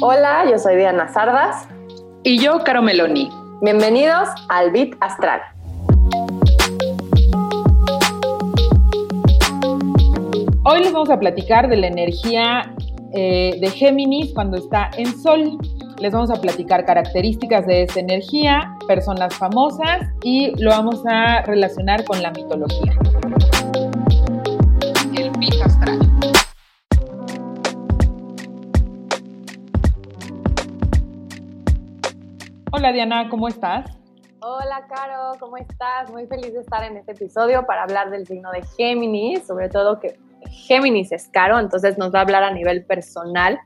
Hola, yo soy Diana Sardas. Y yo, Caro Meloni. Bienvenidos al Bit Astral. Hoy les vamos a platicar de la energía eh, de Géminis cuando está en Sol. Les vamos a platicar características de esta energía, personas famosas y lo vamos a relacionar con la mitología. El Bit Astral. Hola Diana, ¿cómo estás? Hola Caro, ¿cómo estás? Muy feliz de estar en este episodio para hablar del signo de Géminis, sobre todo que Géminis es caro, entonces nos va a hablar a nivel personal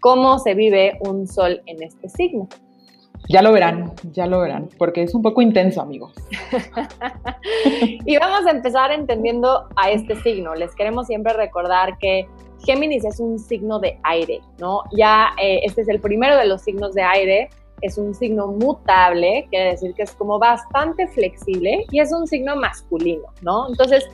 cómo se vive un sol en este signo. Ya lo verán, ya lo verán, porque es un poco intenso, amigos. y vamos a empezar entendiendo a este signo. Les queremos siempre recordar que Géminis es un signo de aire, ¿no? Ya eh, este es el primero de los signos de aire es un signo mutable, quiere decir que es como bastante flexible y es un signo masculino, ¿no? Entonces,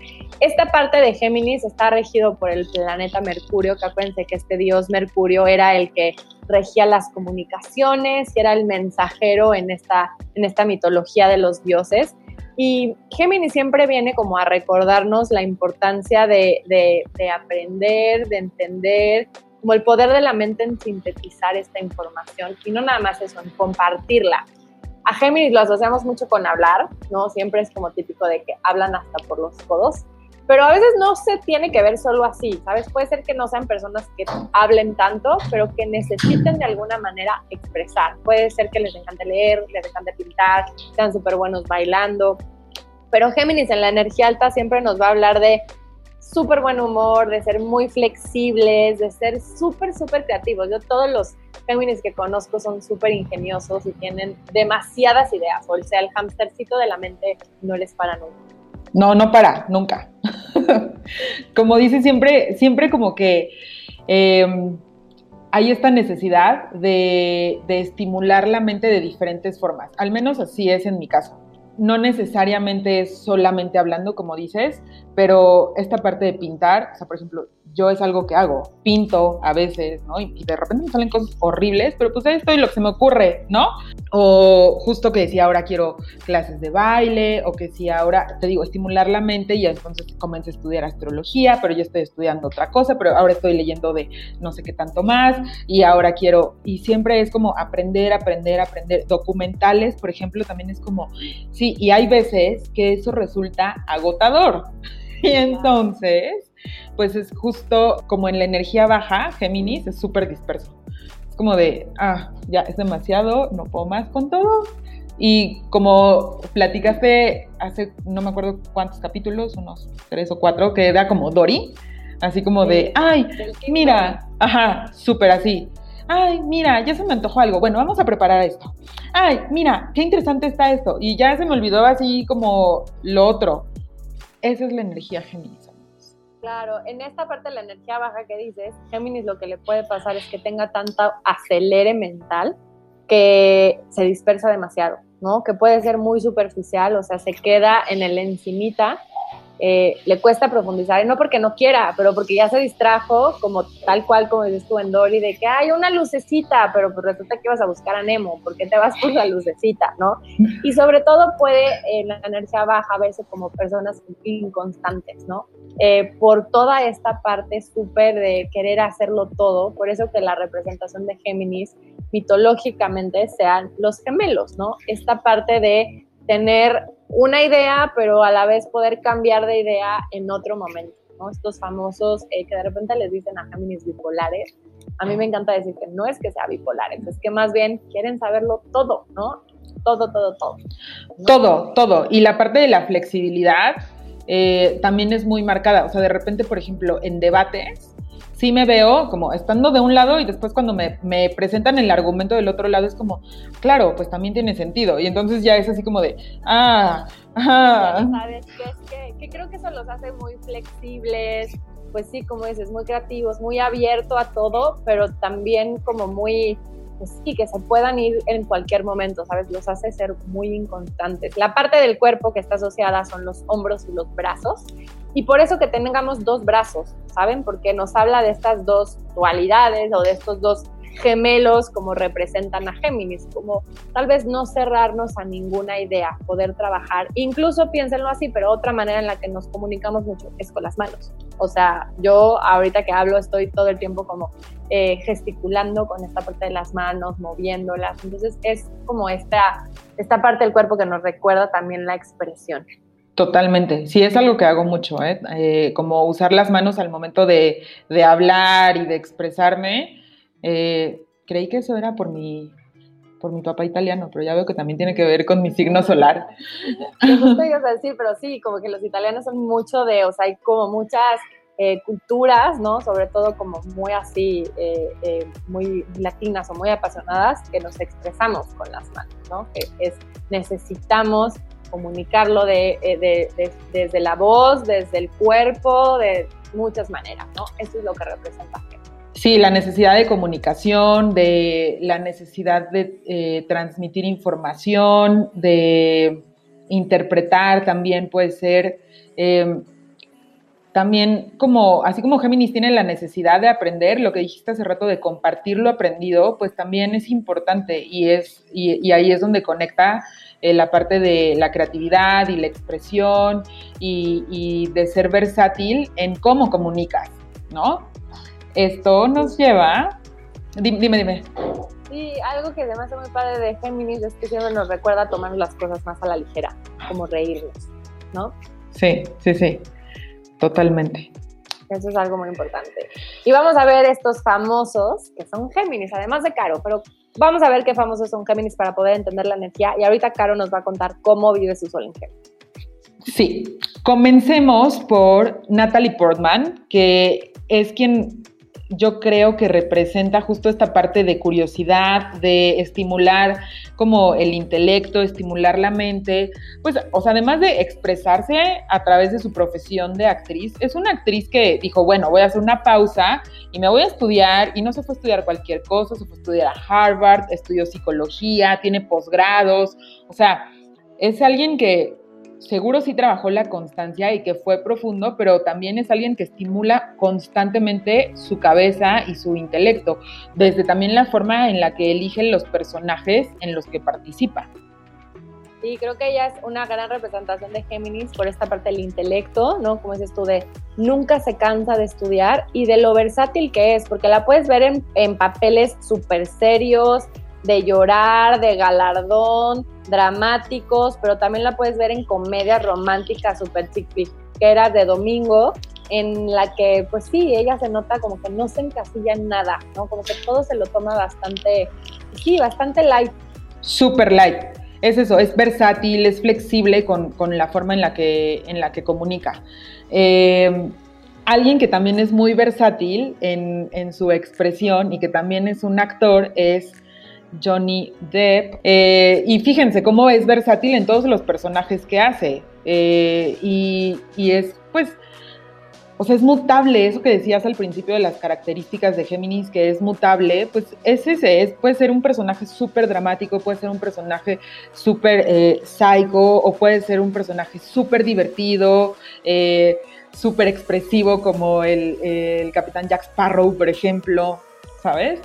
esta parte de Géminis está regido por el planeta Mercurio, que acuérdense que este dios Mercurio era el que regía las comunicaciones y era el mensajero en esta, en esta mitología de los dioses. Y Géminis siempre viene como a recordarnos la importancia de, de aprender, de entender, como el poder de la mente en sintetizar esta información y no nada más eso, en compartirla. A Géminis lo asociamos mucho con hablar, ¿no? Siempre es como típico de que hablan hasta por los codos, pero a veces no se tiene que ver solo así, ¿sabes? Puede ser que no sean personas que hablen tanto, pero que necesiten de alguna manera expresar. Puede ser que les encante leer, les encante pintar, sean súper buenos bailando, pero Géminis en la energía alta siempre nos va a hablar de súper buen humor, de ser muy flexibles, de ser súper, súper creativos. Yo todos los Géminis que conozco son súper ingeniosos y tienen demasiadas ideas. O sea, el hamstercito de la mente no les para nunca. No, no para, nunca. como dice siempre, siempre como que em, hay esta necesidad de estimular la mente de diferentes formas. Al menos así es en mi caso no necesariamente es solamente hablando, como dices, pero esta parte de pintar, o sea, por ejemplo, yo es algo que hago, pinto a veces, ¿no? Y, de repente me salen cosas horribles, pero pues esto es lo que se me ocurre, ¿no? O justo que decía, ahora quiero clases de baile, o que si ahora, te digo, estimular la mente y entonces comencé a estudiar astrología, pero yo estoy estudiando otra cosa, pero ahora estoy leyendo de no sé qué tanto más, y ahora quiero, y siempre es como aprender, aprender, aprender. Documentales, por ejemplo, también es como, y hay veces que eso resulta agotador. Y entonces, pues es justo como en la energía baja, Géminis es súper disperso. Es como de, ah, ya es demasiado, no puedo más con todo. Y como platicaste hace, no me acuerdo cuántos capítulos, unos tres o cuatro, que era como Dory, así como de, ay, mira, ajá, súper así. Ay, mira, ya se me antojó algo. Bueno, vamos a preparar esto. Ay, mira, qué interesante está esto. Y ya se me olvidó así como lo otro. Esa es la energía Géminis. Claro, en esta parte de la energía baja que dices, Géminis lo que le puede pasar es que tenga tanta acelere mental que se dispersa demasiado, ¿no? Que puede ser muy superficial, o sea, se queda en el encimita eh, le cuesta profundizar, y no porque no quiera, pero porque ya se distrajo, como tal cual como dices tú en Dory, de que hay una lucecita, pero pues resulta que vas a buscar a Nemo, porque te vas por la lucecita, ¿no? Y sobre todo puede en la energía baja verse como personas inconstantes, ¿no? Eh, por toda esta parte súper de querer hacerlo todo, por eso que la representación de Géminis mitológicamente sean los gemelos, ¿no? Esta parte de tener una idea, pero a la vez poder cambiar de idea en otro momento. ¿no? Estos famosos eh, que de repente les dicen a Géminis bipolares. A mí me encanta decir que no es que sea bipolares, es que más bien quieren saberlo todo, ¿no? Todo, todo, todo. Todo, todo. Y la parte de la flexibilidad eh, también es muy marcada. O sea, de repente, por ejemplo, en debates, sí me veo como estando de un lado y después cuando me, presentan el argumento del otro lado es como, claro, pues también tiene sentido. Y entonces ya es así como de, ah, ajá. ¿Sabes? Que, que, creo que eso los hace muy flexibles, pues sí, como dices, muy creativos, muy abierto a todo, pero también como muy pues sí, que se puedan ir en cualquier momento, ¿sabes? Los hace ser muy inconstantes. La parte del cuerpo que está asociada son los hombros y los brazos. Y por eso que tengamos dos brazos, ¿saben? Porque nos habla de estas dos dualidades o de estos dos gemelos como representan a Géminis, como tal vez no cerrarnos a ninguna idea, poder trabajar, incluso piénsenlo así, pero otra manera en la que nos comunicamos mucho es con las manos. O sea, yo ahorita que hablo estoy todo el tiempo como eh, gesticulando con esta parte de las manos, moviéndolas, entonces es como esta, esta parte del cuerpo que nos recuerda también la expresión. Totalmente, sí, es algo que hago mucho, ¿eh? Eh, como usar las manos al momento de, de hablar y de expresarme eh, creí que eso era por mi, por mi papá italiano, pero ya veo que también tiene que ver con mi signo solar. Justo ibas a decir, pero sí, como que los italianos son mucho de, o sea, hay como muchas eh, culturas, ¿no? Sobre todo como muy así, eh, muy latinas o muy apasionadas, que nos expresamos con las manos, ¿no? Es, necesitamos comunicarlo de, desde la voz, desde el cuerpo, de muchas maneras, ¿no? Eso es lo que representa Sí, la necesidad de comunicación, de la necesidad de eh, transmitir información, de interpretar también puede ser. Em, también como, así como Géminis tiene la necesidad de aprender, lo que dijiste hace rato de compartir lo aprendido, pues también es importante y, es, y, ahí es donde conecta eh, la parte de la creatividad y la expresión y, y de ser versátil en cómo comunicas, ¿no? Esto nos lleva... Dime, dime. Sí, algo que además es muy padre de Géminis es que siempre nos recuerda a tomar las cosas más a la ligera, como reírnos, ¿no? Sí, sí, sí, totalmente. Eso es algo muy importante. Y vamos a ver estos famosos que son Géminis, además de Caro, pero vamos a ver qué famosos son Géminis para poder entender la energía. Y ahorita Caro nos va a contar cómo vive su sol en Géminis. Sí, comencemos por Natalie Portman, que es quien yo creo que representa justo esta parte de curiosidad, de estimular como el intelecto, estimular la mente, pues, o sea, además de expresarse a través de su profesión de actriz, es una actriz que dijo, bueno, voy a hacer una pausa y me voy a estudiar, y no se fue a estudiar cualquier cosa, se fue a estudiar a Harvard, estudió psicología, tiene posgrados, o sea, es alguien que seguro sí trabajó la constancia y que fue profundo, pero también es alguien que estimula constantemente su cabeza y su intelecto, desde también la forma en la que eligen los personajes en los que participa. Sí, creo que ella es una gran representación de Géminis por esta parte del intelecto, ¿no? Como dices tú, de nunca se cansa de estudiar y de lo versátil que es, porque la puedes ver en, papeles súper serios, de llorar, de galardón, dramáticos, pero también la puedes ver en comedias románticas super chick que era de domingo, en la que, pues sí, ella se nota como que no se encasilla en nada, ¿no? Como que todo se lo toma bastante, sí, bastante light. Super light. Es eso, es versátil, es flexible con, la forma en la que, en la que comunica. Eh, alguien que también es muy versátil en, en, su expresión y que también es un actor es Johnny Depp. Eh, y fíjense cómo es versátil en todos los personajes que hace. Eh, y, es, pues, o sea, es mutable, eso que decías al principio de las características de Géminis, que es mutable, pues es ese, es, puede ser un personaje súper dramático, puede ser un personaje súper eh, psycho, o puede ser un personaje súper divertido, súper expresivo, como el, el Capitán Jack Sparrow, por ejemplo, ¿sabes?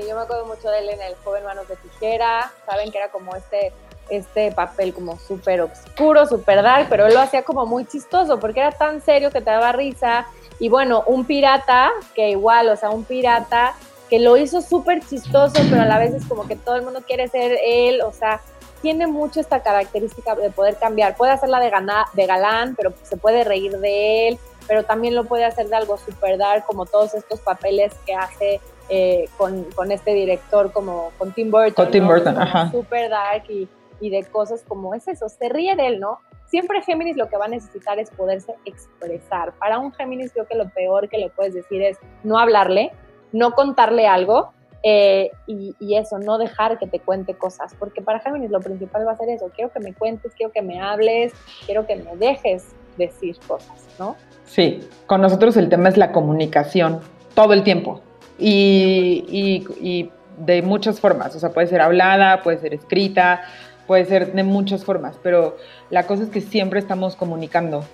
Yo me acuerdo mucho de él en El joven manos de tijera, saben que era como este, este papel como súper oscuro, súper dark, pero él lo hacía como muy chistoso porque era tan serio que te daba risa. Y bueno, un pirata que igual, o sea, un pirata que lo hizo súper chistoso, pero a la vez es como que todo el mundo quiere ser él, o sea, tiene mucho esta característica de poder cambiar. Puede hacerla de, de galán, pero se puede reír de él, pero también lo puede hacer de algo súper dark, como todos estos papeles que hace eh, con, este director como con Tim Burton. Con Tim Burton, ajá. Super dark y, de cosas como es eso, se ríe de él, ¿no? Siempre Géminis lo que va a necesitar es poderse expresar. Para un Géminis creo que lo peor que le puedes decir es no hablarle, no contarle algo eh, y, y, eso, no dejar que te cuente cosas, porque para Géminis lo principal va a ser eso, quiero que me cuentes, quiero que me hables, quiero que me dejes decir cosas, ¿no? Sí, con nosotros el tema es la comunicación todo el tiempo. Y, de muchas formas, o sea, puede ser hablada, puede ser escrita, puede ser de muchas formas, pero la cosa es que siempre estamos comunicando.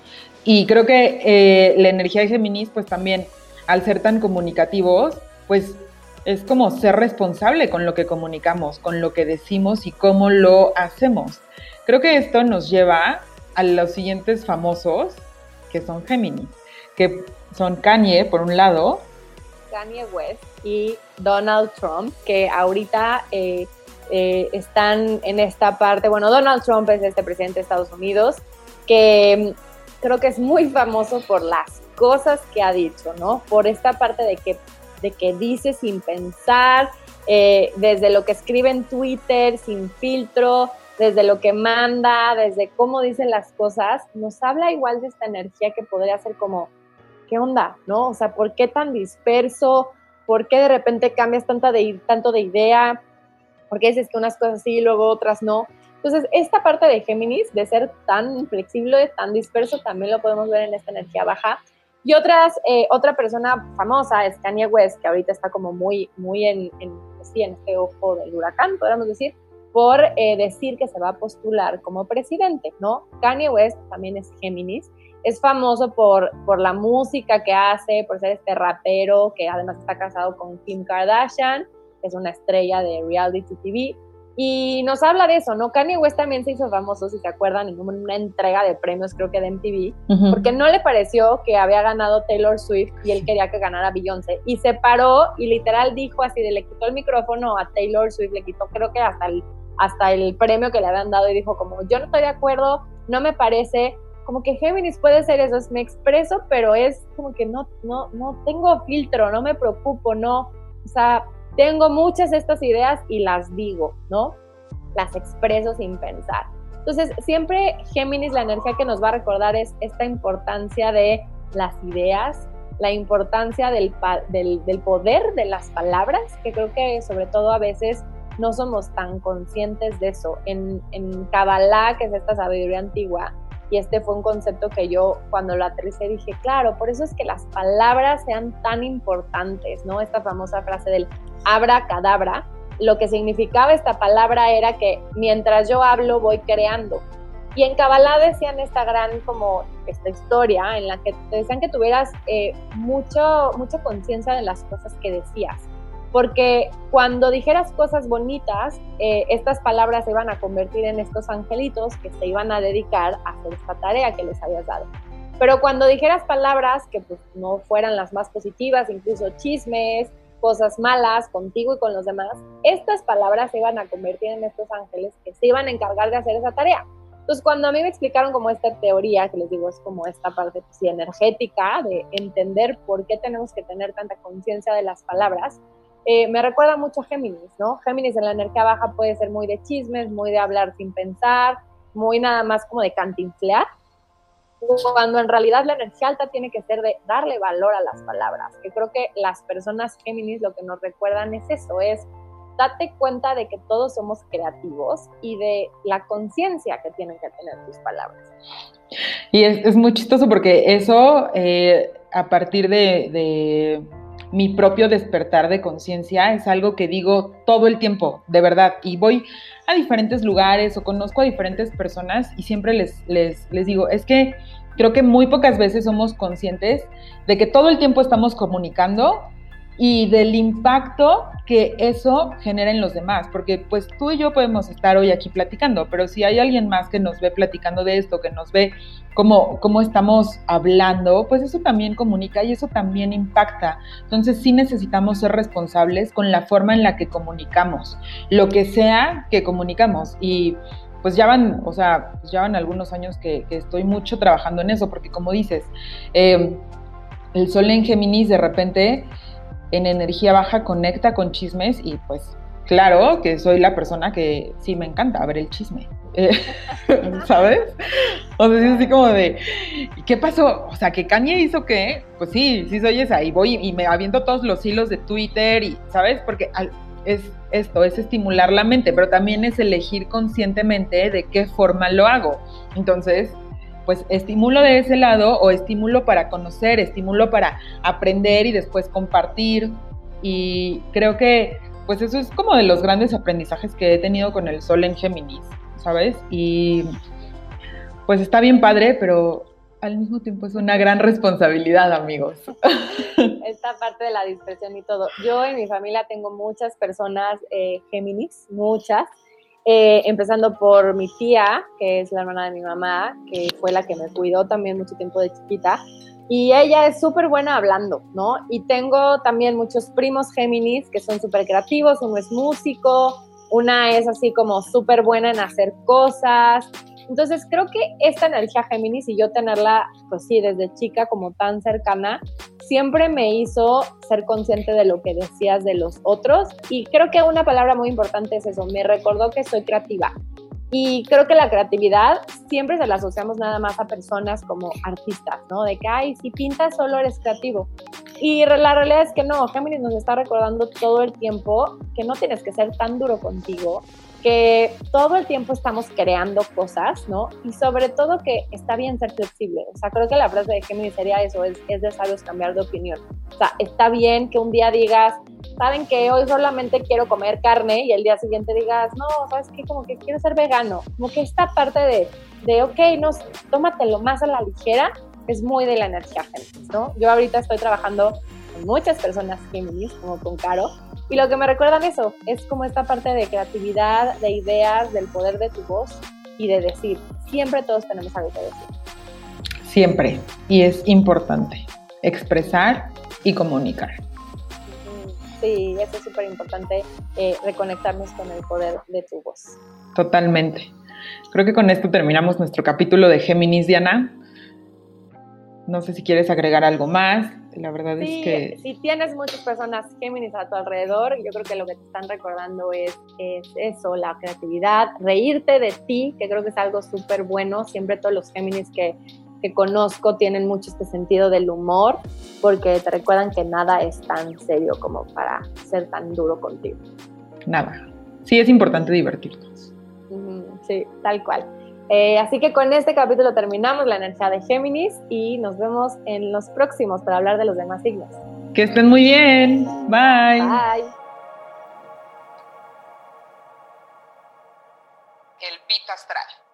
Y creo que eh, la energía de Géminis, pues también, al ser tan comunicativos, pues es como ser responsable con lo que comunicamos, con lo que decimos y cómo lo hacemos. Creo que esto nos lleva a los siguientes famosos, que son Géminis, que son Kanye, por un lado. Kanye West y Donald Trump, que ahorita eh, eh, están en esta parte, bueno, Donald Trump es este presidente de Estados Unidos, que mm, creo que es muy famoso por las cosas que ha dicho, ¿no? Por esta parte de que de que dice sin pensar, eh, desde lo que escribe en Twitter, sin filtro, desde lo que manda, desde cómo dice las cosas, nos habla igual de esta energía que podría ser como, ¿qué onda? ¿No? O sea, ¿por qué tan disperso? ¿Por qué de repente cambias tanta de, tanto de idea? ¿Por qué dices que unas cosas sí y luego otras no? Entonces, esta parte de Géminis, de ser tan flexible, tan disperso, también lo podemos ver en esta energía baja. Y otras, eh, otra persona famosa es Kanye West, que ahorita está como muy, muy en, en, sí, en este ojo del huracán, podríamos decir, por eh, decir que se va a postular como presidente, ¿no? Kanye West también es Géminis, es famoso por, por la música que hace, por ser este rapero que además está casado con Kim Kardashian, que es una estrella de reality TV, y nos habla de eso, ¿no? Kanye West también se hizo famoso, si se acuerdan, en una entrega de premios, creo que de MTV, porque no le pareció que había ganado Taylor Swift y él quería que ganara Beyoncé. Y se paró y literal dijo así, de, le quitó el micrófono a Taylor Swift, le quitó creo que hasta el, hasta el premio que le habían dado y dijo como, yo no estoy de acuerdo, no me parece, como que Géminis puede ser eso, es me expreso, pero es como que no, no, no tengo filtro, no me preocupo, no, o sea, tengo muchas estas ideas y las digo, ¿no? Las expreso sin pensar. Entonces, siempre Géminis, la energía que nos va a recordar es esta importancia de las ideas, la importancia del, del, poder de las palabras, que creo que sobre todo a veces no somos tan conscientes de eso. En, en Kabbalah, que es esta sabiduría antigua, y este fue un concepto que yo cuando lo aterricé dije, claro, por eso es que las palabras sean tan importantes, ¿no? Esta famosa frase del abra cadabra, lo que significaba esta palabra era que mientras yo hablo voy creando. Y en Kabbalah decían esta gran como esta historia en la que te decían que tuvieras eh, mucho, mucha conciencia de las cosas que decías porque cuando dijeras cosas bonitas, eh, estas palabras se iban a convertir en estos angelitos que se iban a dedicar a hacer esta tarea que les habías dado. Pero cuando dijeras palabras que pues, no fueran las más positivas, incluso chismes, cosas malas contigo y con los demás, estas palabras se iban a convertir en estos ángeles que se iban a encargar de hacer esa tarea. Entonces, cuando a mí me explicaron como esta teoría, que les digo, es como esta parte pues, energética de entender por qué tenemos que tener tanta conciencia de las palabras, eh, me recuerda mucho a Géminis, ¿no? Géminis en la energía baja puede ser muy de chismes, muy de hablar sin pensar, muy nada más como de cantinflear, cuando en realidad la energía alta tiene que ser de darle valor a las palabras, que creo que las personas Géminis lo que nos recuerdan es eso, es date cuenta de que todos somos creativos y de la conciencia que tienen que tener tus palabras. Y es, muy chistoso porque eso, eh, a partir de mi propio despertar de conciencia es algo que digo todo el tiempo, de verdad. Y voy a diferentes lugares o conozco a diferentes personas y siempre les, les, les digo, es que creo que muy pocas veces somos conscientes de que todo el tiempo estamos comunicando y del impacto que eso genera en los demás, porque pues tú y yo podemos estar hoy aquí platicando, pero si hay alguien más que nos ve platicando de esto, que nos ve cómo, cómo estamos hablando, pues eso también comunica y eso también impacta. Entonces sí necesitamos ser responsables con la forma en la que comunicamos, lo que sea que comunicamos y pues ya van, o sea, pues ya van algunos años que, estoy mucho trabajando en eso, porque como dices, eh, el sol en Géminis de repente en energía baja conecta con chismes y pues claro que soy la persona que sí me encanta ver el chisme. Eh, ¿Sabes? O sea, es así como de, ¿qué pasó? O sea, que Kanye hizo qué? Pues sí, sí soy esa. Y voy y me aviento todos los hilos de Twitter y, ¿sabes? Porque es esto, es estimular la mente, pero también es elegir conscientemente de qué forma lo hago. Entonces, pues estímulo de ese lado o estímulo para conocer, estímulo para aprender y después compartir. Y creo que pues eso es como de los grandes aprendizajes que he tenido con el sol en Géminis, ¿sabes? Y pues está bien padre, pero al mismo tiempo es una gran responsabilidad, amigos. Esta parte de la dispersión y todo. Yo en mi familia tengo muchas personas eh, Géminis, muchas. Eh, empezando por mi tía, que es la hermana de mi mamá, que fue la que me cuidó también mucho tiempo de chiquita. Y ella es súper buena hablando, ¿no? Y tengo también muchos primos Géminis que son súper creativos. Uno es músico, una es así como súper buena en hacer cosas. Entonces creo que esta energía Géminis y yo tenerla, pues sí, desde chica como tan cercana, siempre me hizo ser consciente de lo que decías de los otros. Y creo que una palabra muy importante es eso, me recordó que soy creativa. Y creo que la creatividad siempre se la asociamos nada más a personas como artistas, ¿no? De que, ay, si pintas solo eres creativo. Y la realidad es que no, Géminis nos está recordando todo el tiempo que no tienes que ser tan duro contigo, que todo el tiempo estamos creando cosas, ¿no? Y sobre todo que está bien ser flexible. O sea, creo que la frase de Géminis sería eso, es, es de sabios cambiar de opinión. O sea, está bien que un día digas, saben que hoy solamente quiero comer carne y el día siguiente digas, no, sabes qué, como que quiero ser vegano. Como que esta parte de, de ok, no, tómatelo más a la ligera, es muy de la energía Géminis, ¿no? Yo ahorita estoy trabajando con muchas personas Géminis, como con Caro, y lo que me recuerdan eso es como esta parte de creatividad, de ideas, del poder de tu voz y de decir. Siempre todos tenemos algo que decir. Siempre. Y es importante expresar y comunicar. Sí, eso es súper importante, eh, reconectarnos con el poder de tu voz. Totalmente. Creo que con esto terminamos nuestro capítulo de Géminis, Diana. No sé si quieres agregar algo más. La verdad es que... Si tienes muchas personas Géminis a tu alrededor, yo creo que lo que te están recordando es, eso, la creatividad, reírte de ti, que creo que es algo súper bueno. Siempre todos los Géminis que, que conozco tienen mucho este sentido del humor, porque te recuerdan que nada es tan serio como para ser tan duro contigo. Nada. Sí es importante divertirnos. Sí, tal cual. Eh, así que con este capítulo terminamos la energía de Géminis y nos vemos en los próximos para hablar de los demás signos. Que estén muy bien. Bye. Bye. El pito astral.